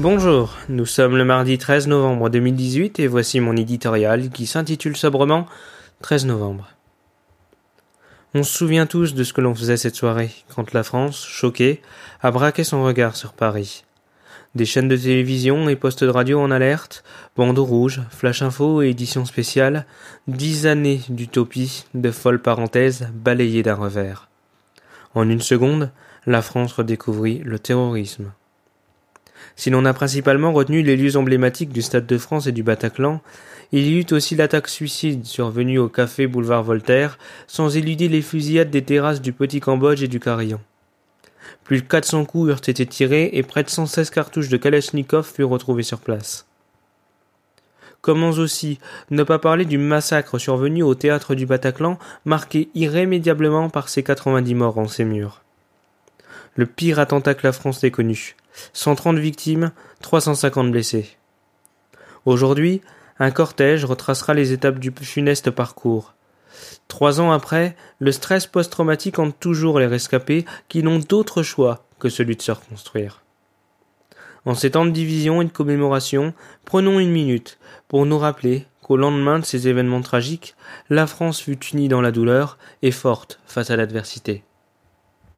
Bonjour, nous sommes le mardi 13 novembre 2018 et voici mon éditorial qui s'intitule sobrement 13 novembre. On se souvient tous de ce que l'on faisait cette soirée, quand la France, choquée, a braqué son regard sur Paris. Des chaînes de télévision et postes de radio en alerte, bandeaux rouges, flash info et éditions spéciales, dix années d'utopie, de folles parenthèses balayées d'un revers. En une seconde, la France redécouvrit le terrorisme. Si l'on a principalement retenu les lieux emblématiques du Stade de France et du Bataclan, il y eut aussi l'attaque suicide survenue au café boulevard Voltaire, sans éluder les fusillades des terrasses du Petit Cambodge et du Carillon. Plus de 400 coups eurent été tirés et près de 116 cartouches de Kalachnikov furent retrouvées sur place. Comment aussi ne pas parler du massacre survenu au théâtre du Bataclan, marqué irrémédiablement par ses 90 morts en ses murs. Le pire attentat que la France ait connu. 130 victimes, 350 blessés. Aujourd'hui, un cortège retracera les étapes du funeste parcours. Trois ans après, le stress post-traumatique hante toujours les rescapés qui n'ont d'autre choix que celui de se reconstruire. En ces temps de division et de commémoration, prenons une minute pour nous rappeler qu'au lendemain de ces événements tragiques, la France fut unie dans la douleur et forte face à l'adversité.